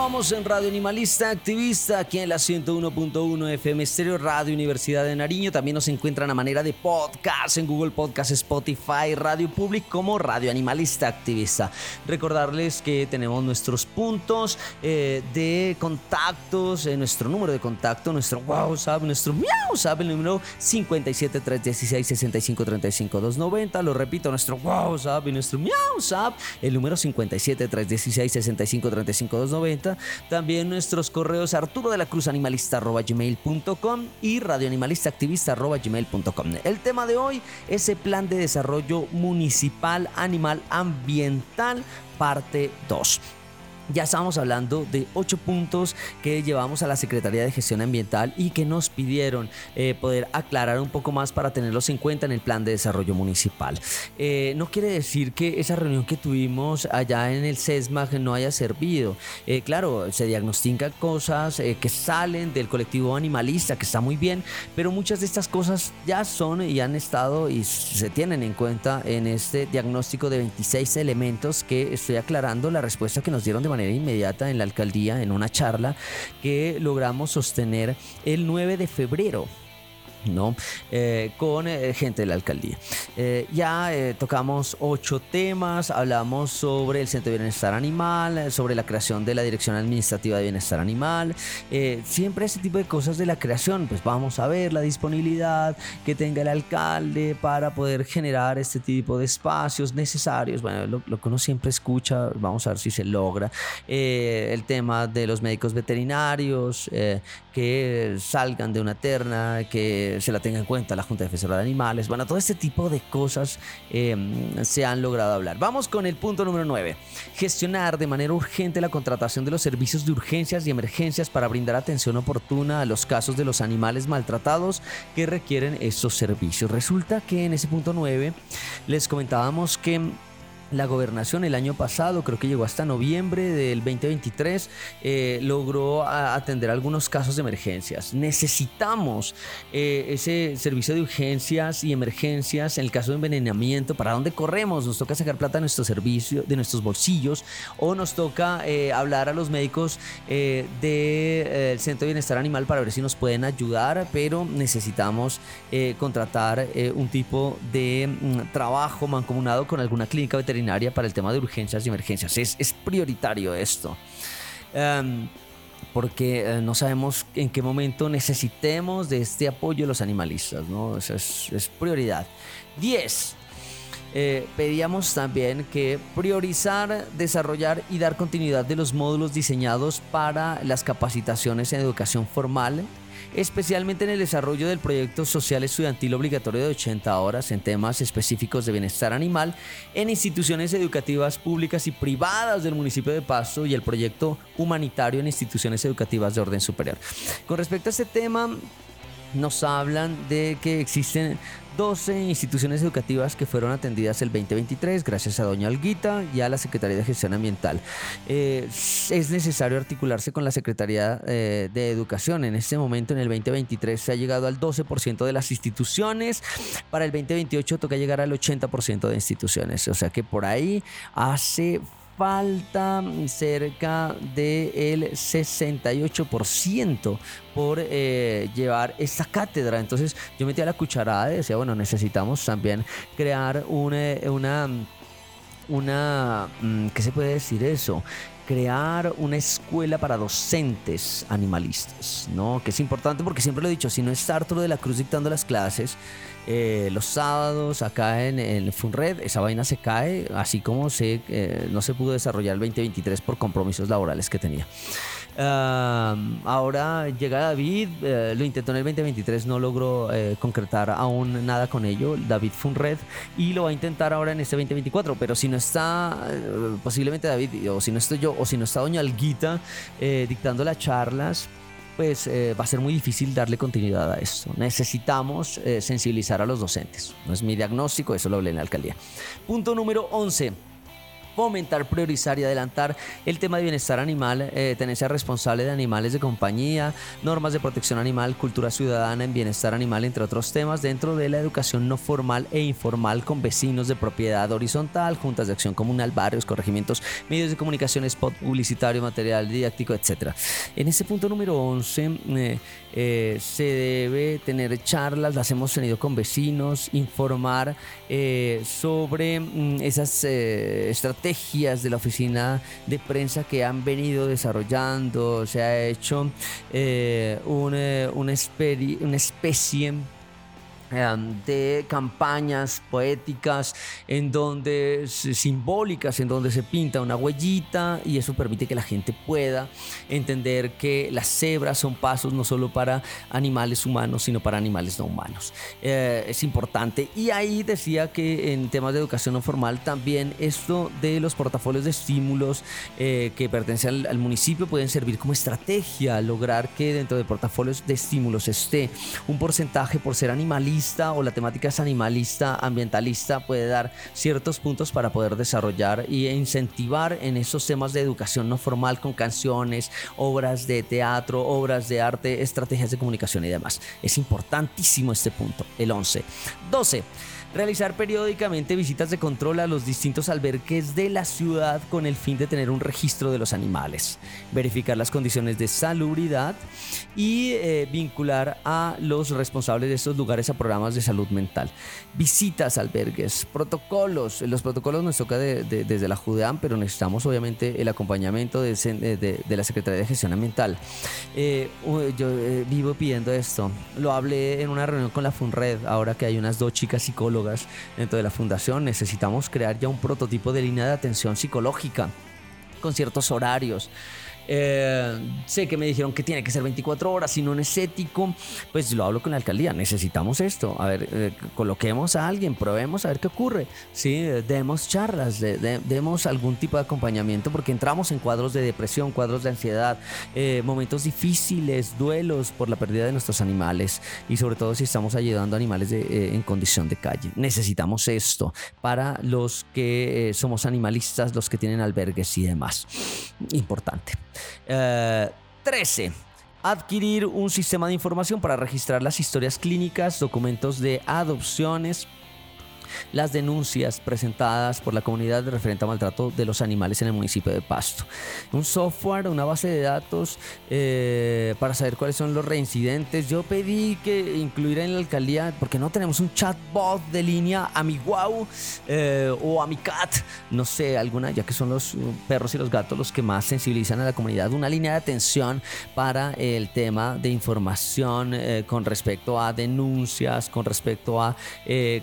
Continuamos en Radio Animalista Activista, aquí en la 101.1 FM Estéreo Radio Universidad de Nariño. También nos encuentran a manera de podcast en Google Podcast, Spotify, Radio Public como Radio Animalista Activista. Recordarles que tenemos nuestros puntos eh, de contactos, eh, nuestro número de contacto, nuestro WhatsApp, nuestro WhatsApp, el número 57-316-6535-290. Lo repito, nuestro WhatsApp y nuestro WhatsApp, el número 57-316-6535-290. También nuestros correos arturo de la cruz animalista gmail.com y radioanimalista gmail.com. El tema de hoy es el plan de desarrollo municipal animal ambiental parte 2. Ya estábamos hablando de ocho puntos que llevamos a la Secretaría de Gestión Ambiental y que nos pidieron eh, poder aclarar un poco más para tenerlos en cuenta en el plan de desarrollo municipal. Eh, no quiere decir que esa reunión que tuvimos allá en el CESMAG no haya servido. Eh, claro, se diagnostican cosas que salen del colectivo animalista, que está muy bien, pero muchas de estas cosas ya son y han estado y se tienen en cuenta en este diagnóstico de 26 elementos que estoy aclarando la respuesta que nos dieron de manera inmediata en la alcaldía en una charla que logramos sostener el 9 de febrero. ¿No? Eh, con eh, gente de la alcaldía. Eh, ya tocamos ocho temas, hablamos sobre el Centro de Bienestar Animal, sobre la creación de la Dirección Administrativa de Bienestar Animal, siempre ese tipo de cosas de la creación, pues vamos a ver la disponibilidad que tenga el alcalde para poder generar este tipo de espacios necesarios, bueno, lo, lo que uno siempre escucha, vamos a ver si se logra, el tema de los médicos veterinarios, que salgan de una terna, que se la tenga en cuenta la Junta Defensora de Animales. Bueno, todo este tipo de cosas eh, se han logrado hablar. Vamos con el punto número 9. Gestionar de manera urgente la contratación de los servicios de urgencias y emergencias para brindar atención oportuna a los casos de los animales maltratados que requieren estos servicios. Resulta que en ese punto 9 les comentábamos que la gobernación el año pasado, creo que llegó hasta noviembre del 2023, eh, logró atender algunos casos de emergencias. Necesitamos eh, ese servicio de urgencias y emergencias en el caso de envenenamiento. ¿Para dónde corremos? Nos toca sacar plata de nuestro servicio, de nuestros bolsillos, o nos toca eh, hablar a los médicos del Centro de Bienestar Animal para ver si nos pueden ayudar, pero necesitamos contratar un tipo de mm, trabajo mancomunado con alguna clínica veterinaria para el tema de urgencias y emergencias. Es, es prioritario esto. Em, porque eh, no sabemos en qué momento necesitemos de este apoyo de los animalistas, ¿no? Es, es prioridad. 10. Eh, pedíamos también que priorizar, desarrollar y dar continuidad de los módulos diseñados para las capacitaciones en educación formal, especialmente en el desarrollo del proyecto social estudiantil obligatorio de 80 horas en temas específicos de bienestar animal en instituciones educativas públicas y privadas del municipio de Pasto y el proyecto humanitario en instituciones educativas de orden superior. Con respecto a este tema, nos hablan de que existen 12 instituciones educativas que fueron atendidas el 2023 gracias a Doña Alguita y a la Secretaría de Gestión Ambiental. Eh, es necesario articularse con la Secretaría eh, de Educación. En este momento, en el 2023, se ha llegado al 12% de las instituciones. Para el 2028 toca llegar al 80% de instituciones. O sea que por ahí hace falta cerca del 68% por eh, llevar esta cátedra. Entonces yo metí a la cucharada y decía, bueno, necesitamos también crear una, una, una mm, ¿qué se puede decir eso? Crear una escuela para docentes animalistas, ¿no? Que es importante porque siempre lo he dicho, si no está Arturo de la Cruz dictando las clases, eh, los sábados acá en, el Funred, esa vaina se cae, así como se, eh, no se pudo desarrollar el 2023 por compromisos laborales que tenía. Ahora llega David, eh, lo intentó en el 2023, no logró concretar aún nada con ello, David Funred, y lo va a intentar ahora en este 2024, pero si no está, posiblemente David, o si no estoy yo, o si no está Doña Alguita dictando las charlas, pues eh, va a ser muy difícil darle continuidad a esto. Necesitamos eh, sensibilizar a los docentes. No es mi diagnóstico, eso lo hablé en la alcaldía. Punto número 11 fomentar, priorizar y adelantar el tema de bienestar animal, eh, tenencia responsable de animales de compañía, normas de protección animal, cultura ciudadana en bienestar animal, entre otros temas, dentro de la educación no formal e informal con vecinos de propiedad horizontal, juntas de acción comunal, barrios, corregimientos, medios de comunicación, spot publicitario, material didáctico, etc. En ese punto número 11 eh, eh, se debe tener charlas, las hemos tenido con vecinos, informar sobre mm, esas estrategias de la oficina de prensa que han venido desarrollando. Se ha hecho eh, una, una especie de campañas poéticas en donde simbólicas en donde se pinta una huellita y eso permite que la gente pueda entender que las cebras son pasos no solo para animales humanos sino para animales no humanos. Eh, es importante. Y ahí decía que en temas de educación no formal también esto de los portafolios de estímulos eh, que pertenecen al, municipio pueden servir como estrategia lograr que dentro de portafolios de estímulos esté un porcentaje por ser animalista o la temática es animalista, ambientalista, puede dar ciertos puntos para poder desarrollar y incentivar en esos temas de educación no formal con canciones, obras de teatro, obras de arte, estrategias de comunicación y demás. Es importantísimo este punto, el 11. 12 realizar periódicamente visitas de control a los distintos albergues de la ciudad con el fin de tener un registro de los animales, verificar las condiciones de salubridad y eh, vincular a los responsables de estos lugares a programas de salud mental. Visitas albergues, protocolos. Los protocolos nos toca desde la JUDEAM, pero necesitamos obviamente el acompañamiento de, la Secretaría de Gestión Ambiental. Eh, yo eh, vivo pidiendo esto. Lo hablé en una reunión con la FUNRED, ahora que hay unas dos chicas psicólogas dentro de la fundación. Necesitamos crear ya un prototipo de línea de atención psicológica con ciertos horarios eh, sé que me dijeron que tiene que ser 24 horas, si no es ético, pues lo hablo con la alcaldía, necesitamos esto, a ver, eh, coloquemos a alguien, probemos a ver qué ocurre, sí, demos charlas, demos algún tipo de acompañamiento, porque entramos en cuadros de depresión, cuadros de ansiedad, eh, momentos difíciles, duelos por la pérdida de nuestros animales y sobre todo si estamos ayudando a animales en condición de calle. Necesitamos esto para los que somos animalistas, los que tienen albergues y demás. Importante. 13. Eh, adquirir un sistema de información para registrar las historias clínicas, documentos de adopciones, las denuncias presentadas por la comunidad referente a maltrato de los animales en el municipio de Pasto. Un software, una base de datos eh, para saber cuáles son los reincidentes. Yo pedí que incluir en la alcaldía, porque no tenemos un chatbot de línea a mi guau eh, o a mi cat, no sé, alguna, ya que son los perros y los gatos los que más sensibilizan a la comunidad, una línea de atención para el tema de información eh, con respecto a denuncias, con respecto a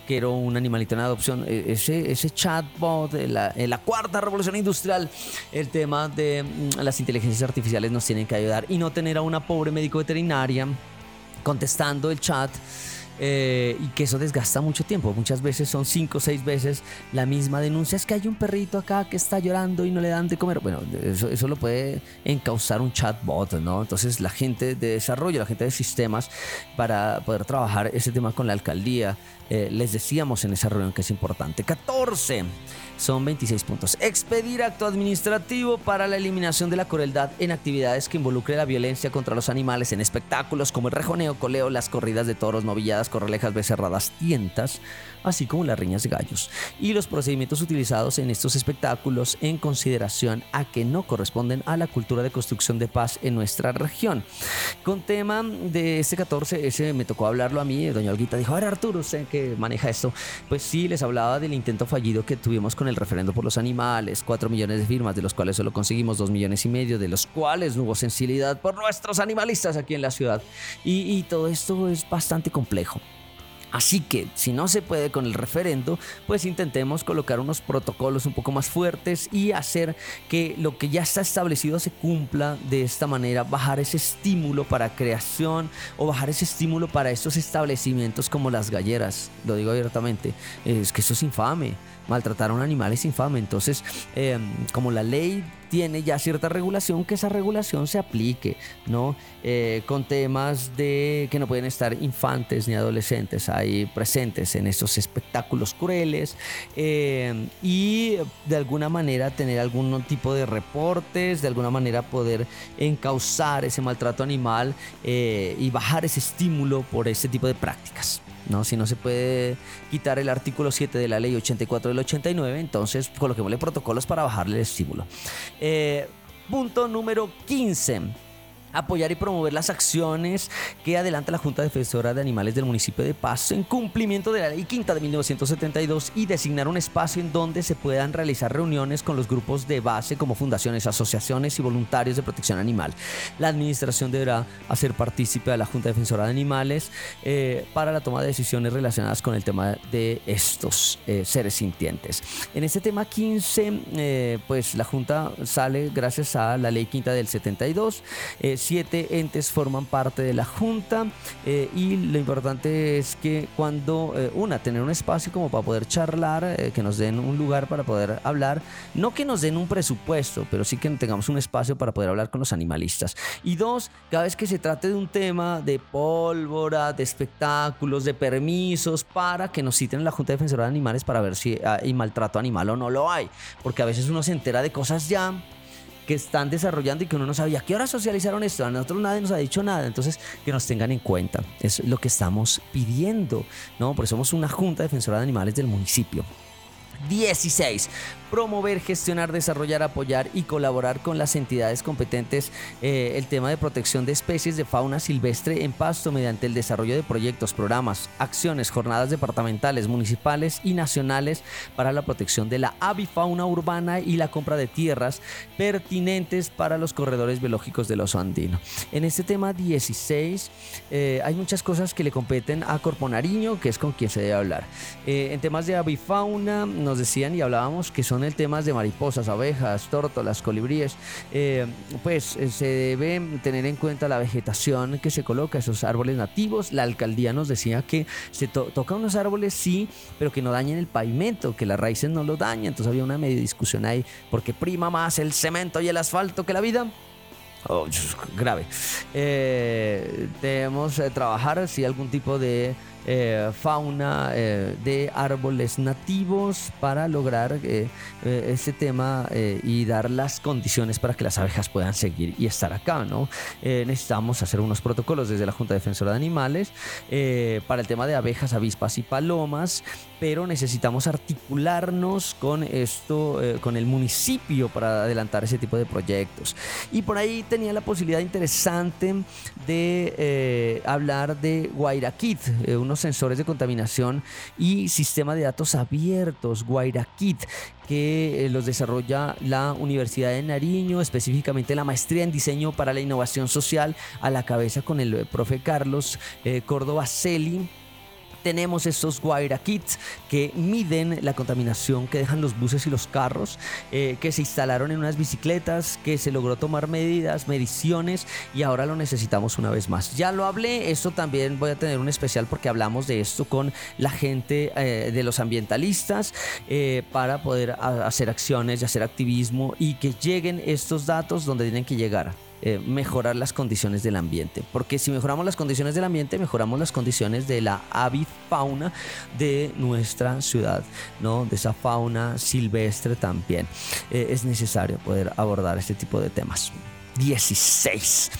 quiero un animalito en adopción, ese, ese chatbot, la, en la cuarta revolución industrial, el tema de mm, las inteligencias artificiales nos tienen que ayudar y no tener a una pobre médico veterinaria contestando el chat. Eh, y que eso desgasta mucho tiempo. Muchas veces son cinco o seis veces la misma denuncia. Es que hay un perrito acá que está llorando y no le dan de comer. Bueno, eso, eso lo puede encauzar un chatbot, ¿no? Entonces la gente de desarrollo, la gente de sistemas, para poder trabajar ese tema con la alcaldía, eh, les decíamos en esa reunión que es importante. 14 son 26 puntos. Expedir acto administrativo para la eliminación de la crueldad en actividades que involucre la violencia contra los animales en espectáculos como el rejoneo, coleo, las corridas de toros, novilladas, correlejas, becerradas, tientas, así como las riñas de gallos. Y los procedimientos utilizados en estos espectáculos en consideración a que no corresponden a la cultura de construcción de paz en nuestra región. Con tema de este 14, ese me tocó hablarlo a mí, doña Olguita dijo, a ver Arturo, usted que maneja esto, pues sí, les hablaba del intento fallido que tuvimos con el referendo por los animales, 4 millones de firmas, de los cuales solo conseguimos 2 millones y medio, de los cuales no hubo sensibilidad por nuestros animalistas aquí en la ciudad. Y, y todo esto es bastante complejo. Así que si no se puede con el referendo, pues intentemos colocar unos protocolos un poco más fuertes y hacer que lo que ya está establecido se cumpla de esta manera, bajar ese estímulo para creación o bajar ese estímulo para estos establecimientos como las galleras. Lo digo abiertamente, es que eso es infame maltratar a un animal es infame. Entonces, em, como la ley tiene ya cierta regulación, que esa regulación se aplique, ¿no? Eh, con temas de que no pueden estar infantes ni adolescentes ahí presentes en estos espectáculos crueles em, y de alguna manera tener algún tipo de reportes, de alguna manera poder encauzar ese maltrato animal eh, y bajar ese estímulo por ese tipo de prácticas. ¿No? Si no se puede quitar el artículo 7 de la ley 84 del 89, entonces coloquémosle protocolos para bajarle el estímulo. Eh, punto número 15 apoyar y promover las acciones que adelanta la Junta Defensora de Animales del municipio de Pasto en cumplimiento de la Ley Quinta de 1972 y designar un espacio en donde se puedan realizar reuniones con los grupos de base como fundaciones, asociaciones y voluntarios de protección animal. La administración deberá hacer partícipe a la Junta Defensora de Animales eh, para la toma de decisiones relacionadas con el tema de estos eh, seres sintientes. En este tema 15, eh, pues la Junta sale gracias a la Ley Quinta del 72 siete entes forman parte de la Junta eh, y lo importante es que cuando eh, una, tener un espacio como para poder charlar, eh, que nos den un lugar para poder hablar, no que nos den un presupuesto, pero sí que tengamos un espacio para poder hablar con los animalistas. Y dos, cada vez que se trate de un tema de pólvora, de espectáculos, de permisos, para que nos citen en la Junta Defensora de Animales para ver si hay maltrato animal o no lo hay, porque a veces uno se entera de cosas ya que están desarrollando y que uno no sabía qué hora socializaron esto. A nosotros nadie nos ha dicho nada. Entonces, que nos tengan en cuenta. Es lo que estamos pidiendo, ¿no? Porque somos una junta defensora de animales del municipio. 16 promover, gestionar, desarrollar, apoyar y colaborar con las entidades competentes eh, el tema de protección de especies de fauna silvestre en pasto mediante el desarrollo de proyectos, programas, acciones, jornadas departamentales, municipales y nacionales para la protección de la avifauna urbana y la compra de tierras pertinentes para los corredores biológicos del oso andino. En este tema 16 eh, hay muchas cosas que le competen a Corpo Nariño, que es con quien se debe hablar. Eh, en temas de avifauna nos decían y hablábamos que son el temas de mariposas, abejas, tórtolas, colibríes, eh, pues eh, se debe tener en cuenta la vegetación que se coloca, esos árboles nativos. La alcaldía nos decía que se toca unos árboles sí, pero que no dañen el pavimento, que las raíces no lo dañen. Entonces había una media discusión ahí, porque prima más el cemento y el asfalto que la vida. Oh, grave. Eh, debemos trabajar si algún tipo de eh, fauna eh, de árboles nativos para lograr eh, este tema y dar las condiciones para que las abejas puedan seguir y estar acá, ¿no? necesitamos hacer unos protocolos desde la Junta Defensora de Animales para el tema de abejas, avispas y palomas, pero necesitamos articularnos con esto, con el municipio para adelantar ese tipo de proyectos. Y por ahí tenía la posibilidad interesante de hablar de Guairaquit, unos sensores de contaminación y sistema de datos abiertos, Guairaquit, que eh, los desarrolla la Universidad de Nariño, específicamente la maestría en diseño para la innovación social, a la cabeza con el profe Carlos eh, Córdoba Celi tenemos estos Guaira Kits que miden la contaminación que dejan los buses y los carros, eh, que se instalaron en unas bicicletas, que se logró tomar medidas, mediciones y ahora lo necesitamos una vez más. Ya lo hablé, esto también voy a tener un especial porque hablamos de esto con la gente eh, de los ambientalistas eh, para poder hacer acciones y hacer activismo y que lleguen estos datos donde tienen que llegar. Eh, mejorar las condiciones del ambiente. Porque si mejoramos las condiciones del ambiente, mejoramos las condiciones de la avifauna de nuestra ciudad, ¿no? De esa fauna silvestre también. Eh, es necesario poder abordar este tipo de temas. 16.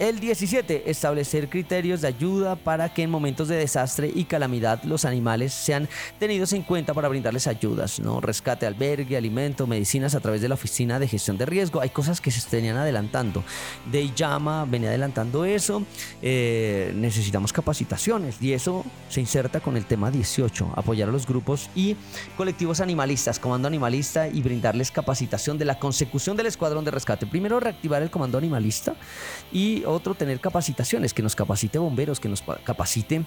El 17. Establecer criterios de ayuda para que en momentos de desastre y calamidad los animales sean tenidos en cuenta para brindarles ayudas, ¿no? Rescate, albergue, alimento, medicinas a través de la Oficina de Gestión de Riesgo. Hay cosas que se tenían adelantando. De Llama venía adelantando eso. Eh, necesitamos capacitaciones y eso se inserta con el tema 18. Apoyar a los grupos y colectivos animalistas, comando animalista y brindarles capacitación de la consecución del escuadrón de rescate. Primero reactivar el comando animalista y otro tener capacitaciones, que nos capacite bomberos, que nos capacite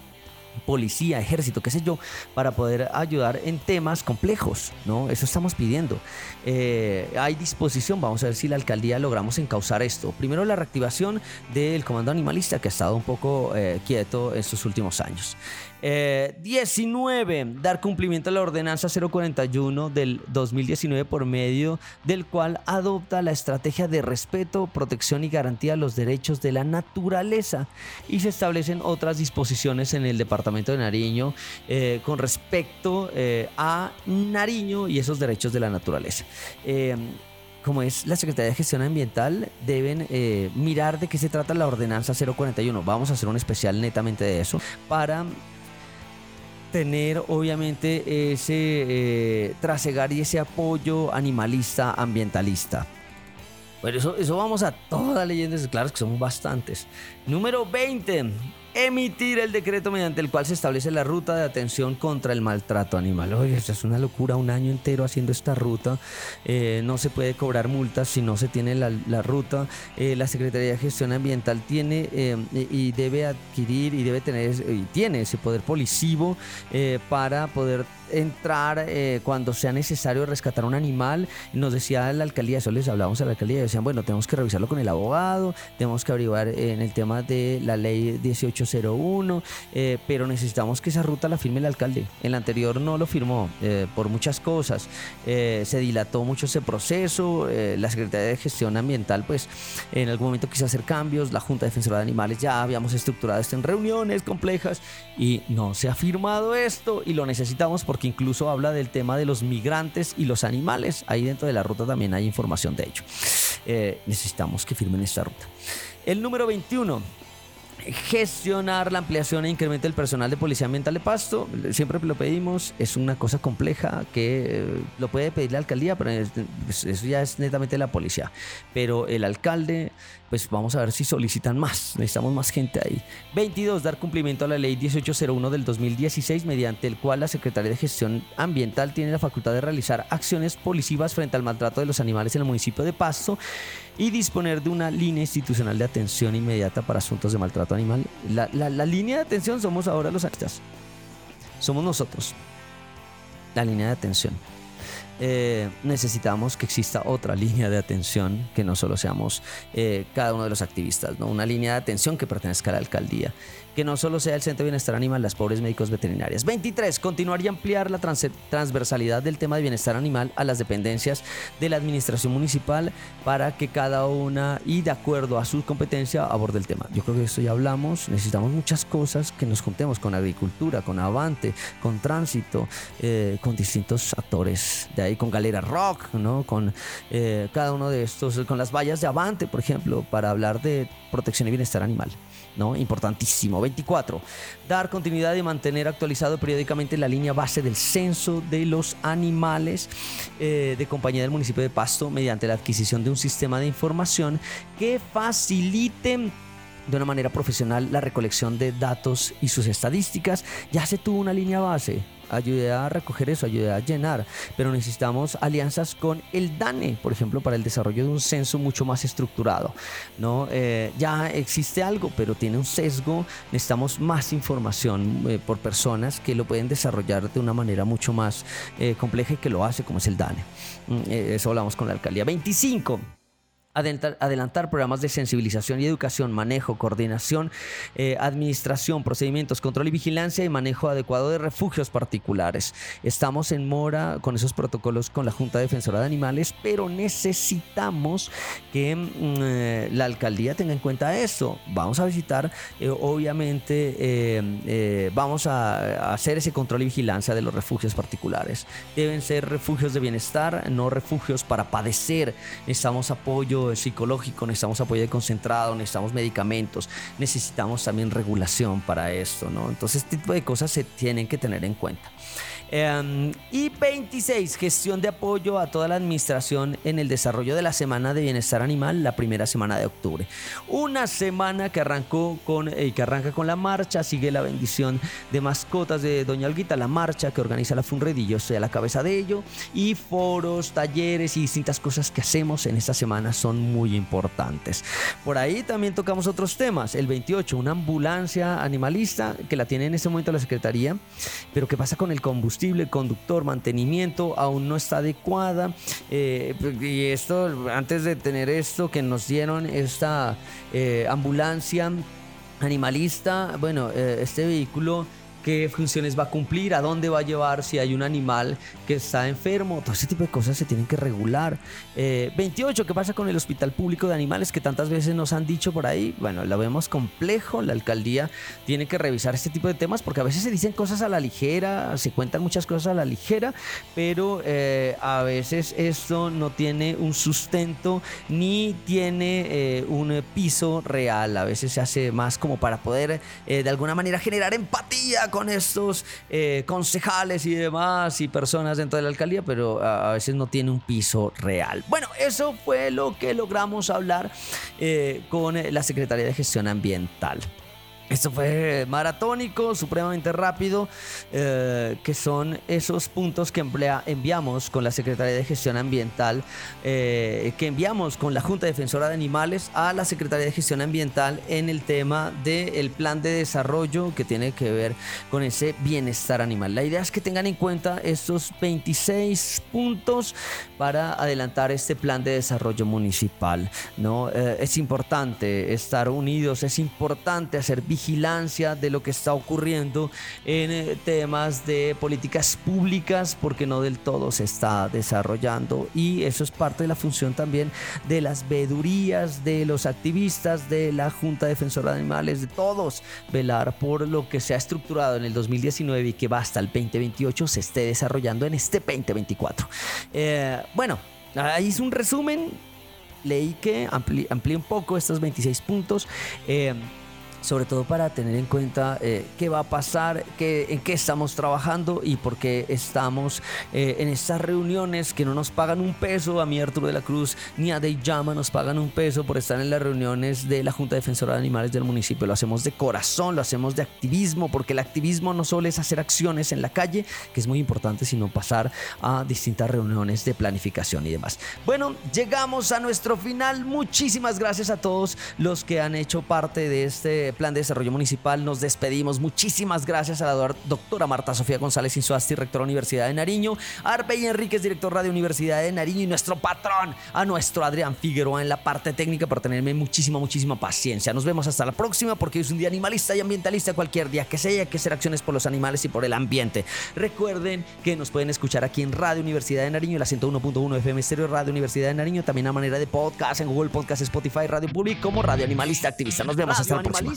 policía, ejército, qué sé yo, para poder ayudar en temas complejos, ¿no? Eso estamos pidiendo. Eh, hay disposición, vamos a ver si la alcaldía logramos encauzar esto. Primero la reactivación del comando animalista que ha estado un poco eh, quieto estos últimos años. 19. Eh, dar cumplimiento a la ordenanza 041 del 2019 por medio del cual adopta la estrategia de respeto, protección y garantía de los derechos de la naturaleza y se establecen otras disposiciones en el departamento de Nariño eh, con respecto eh, a Nariño y esos derechos de la naturaleza como es la Secretaría de Gestión Ambiental, deben mirar de qué se trata la ordenanza 041. Vamos a hacer un especial netamente de eso para tener obviamente ese eh, trasegar y ese apoyo animalista, ambientalista. Pero eso, eso vamos a todas leyendas, claro que somos bastantes. Número 20 emitir el decreto mediante el cual se establece la ruta de atención contra el maltrato animal. Oye, esto es una locura, un año entero haciendo esta ruta. Eh, no se puede cobrar multas si no se tiene la, ruta. Eh, la Secretaría de Gestión Ambiental tiene eh, y debe adquirir y debe tener y tiene ese poder policivo para poder entrar eh, cuando sea necesario rescatar un animal. Nos decía la alcaldía, eso les hablábamos a la alcaldía, decían, bueno, tenemos que revisarlo con el abogado, tenemos que averiguar en el tema de la ley 1801, eh, pero necesitamos que esa ruta la firme el alcalde. El anterior no lo firmó eh, por muchas cosas, se dilató mucho ese proceso, la Secretaría de Gestión Ambiental, pues en algún momento quiso hacer cambios, la Junta Defensora de Animales ya habíamos estructurado esto en reuniones complejas y no se ha firmado esto y lo necesitamos porque que incluso habla del tema de los migrantes y los animales. Ahí dentro de la ruta también hay información de ello. Eh, necesitamos que firmen esta ruta. El número 21 gestionar la ampliación e incremento del personal de Policía Ambiental de Pasto. Siempre lo pedimos, es una cosa compleja que eh, lo puede pedir la alcaldía, pero pues, eso ya es netamente la policía. Pero el alcalde, pues vamos a ver si solicitan más, necesitamos más gente ahí. 22. Dar cumplimiento a la ley 1801 del 2016, mediante el cual la Secretaría de Gestión Ambiental tiene la facultad de realizar acciones policivas frente al maltrato de los animales en el municipio de Pasto y disponer de una línea institucional de atención inmediata para asuntos de maltrato animal. La, línea de atención somos ahora los actas. Somos nosotros. La línea de atención. eh, necesitamos que exista otra línea de atención, que no solo seamos eh, cada uno de los activistas, ¿no? una línea de atención que pertenezca a la alcaldía que no solo sea el Centro de Bienestar Animal, las pobres médicos veterinarias. 23. Continuar y ampliar la transversalidad del tema de bienestar animal a las dependencias de la administración municipal para que cada una y de acuerdo a su competencia aborde el tema. Yo creo que esto ya hablamos, necesitamos muchas cosas que nos juntemos con agricultura, con Avante, con tránsito, eh, con distintos actores de ahí, con Galera Rock, ¿no? con eh, cada uno de estos, con las vallas de Avante, por ejemplo, para hablar de protección y bienestar animal. ¿no? Importantísimo. 24. Dar continuidad y mantener actualizado periódicamente la línea base del censo de los animales eh, de compañía del municipio de Pasto mediante la adquisición de un sistema de información que facilite de una manera profesional la recolección de datos y sus estadísticas. Ya se tuvo una línea base ayude a recoger eso, ayude a llenar, pero necesitamos alianzas con el DANE, por ejemplo, para el desarrollo de un censo mucho más estructurado. ¿no? Eh, ya existe algo, pero tiene un sesgo, necesitamos más información eh, por personas que lo pueden desarrollar de una manera mucho más eh, compleja y que lo hace como es el DANE. Mm, eso hablamos con la alcaldía. 25 adelantar, programas de sensibilización y educación, manejo, coordinación, eh, administración, procedimientos, control y vigilancia y manejo adecuado de refugios particulares. Estamos en mora con esos protocolos con la Junta Defensora de Animales, pero necesitamos que mm, eh, la alcaldía tenga en cuenta esto. Vamos a visitar, eh, obviamente, vamos a, a hacer ese control y vigilancia de los refugios particulares. Deben ser refugios de bienestar, no refugios para padecer. Necesitamos apoyo psicológico, necesitamos apoyo de concentrado, necesitamos medicamentos, necesitamos también regulación para esto, ¿no? Entonces, este tipo de cosas se tienen que tener en cuenta. Em, y 26, gestión de apoyo a toda la administración en el desarrollo de la Semana de Bienestar Animal, la primera semana de octubre. Una semana que arrancó con, eh, que arranca con la marcha, sigue la bendición de mascotas de Doña Olguita, la marcha que organiza la Funredillo, estoy a la cabeza de ello, y foros, talleres y distintas cosas que hacemos en esta semana son muy importantes. Por ahí también tocamos otros temas. El 28, una ambulancia animalista que la tiene en este momento la Secretaría, pero ¿qué pasa con el combustible? Conductor, mantenimiento aún no está adecuada. Eh, y esto, antes de tener esto que nos dieron esta eh, ambulancia animalista, bueno, eh, este vehículo qué funciones va a cumplir, a dónde va a llevar, si hay un animal que está enfermo, todo ese tipo de cosas se tienen que regular. 28, eh, ¿qué pasa con el Hospital Público de Animales que tantas veces nos han dicho por ahí? Bueno, lo vemos complejo, la alcaldía tiene que revisar este tipo de temas porque a veces se dicen cosas a la ligera, se cuentan muchas cosas a la ligera, pero eh, a veces esto no tiene un sustento ni tiene eh, un piso real, a veces se hace más como para poder de alguna manera generar empatía estos eh, concejales y demás y personas dentro de la alcaldía, pero a, veces no tiene un piso real. Bueno, eso fue lo que logramos hablar eh, con la Secretaría de Gestión Ambiental. Esto fue maratónico, supremamente rápido, eh, que son esos puntos que enviamos con la Secretaría de Gestión Ambiental, eh, que enviamos con la Junta Defensora de Animales a la Secretaría de Gestión Ambiental en el tema del plan de desarrollo que tiene que ver con ese bienestar animal. La idea es que tengan en cuenta estos 26 puntos para adelantar este plan de desarrollo municipal. ¿no? Eh, es importante estar unidos, es importante hacer de lo que está ocurriendo en eh, temas de políticas públicas porque no del todo se está desarrollando y eso es parte de la función también de las vedurías, de los activistas, de la Junta Defensora de Animales, de todos, velar por lo que se ha estructurado en el 2019 y que va hasta el 2028 se esté desarrollando en este 2024. Eh, bueno, ahí es un resumen leí que amplié, un poco estos 26 puntos. Eh, sobre todo para tener en cuenta eh, qué va a pasar, qué, en qué estamos trabajando y por qué estamos eh, en estas reuniones que no nos pagan un peso. A mí Arturo de la Cruz ni a Llama nos pagan un peso por estar en las reuniones de la Junta Defensora de Animales del municipio. Lo hacemos de corazón, lo hacemos de activismo, porque el activismo no solo es hacer acciones en la calle, que es muy importante, sino pasar a distintas reuniones de planificación y demás. Bueno, llegamos a nuestro final. Muchísimas gracias a todos los que han hecho parte de este plan de desarrollo municipal nos despedimos. Muchísimas gracias a la doctora Marta Sofía González Insuasti, rectora Universidad de Nariño, Arbey Enríquez, director Radio Universidad de Nariño y nuestro patrón, a nuestro Adrián Figueroa en la parte técnica por tenerme muchísima, muchísima paciencia. Nos vemos hasta la próxima porque es un día animalista y ambientalista cualquier día que sea, hay que hacer acciones por los animales y por el ambiente. Recuerden que nos pueden escuchar aquí en Radio Universidad de Nariño, la 101.1 FM Estéreo Radio Universidad de Nariño, también a manera de podcast en Google Podcast, Spotify, Radio Public como Radio Animalista Activista. Nos vemos hasta la próxima.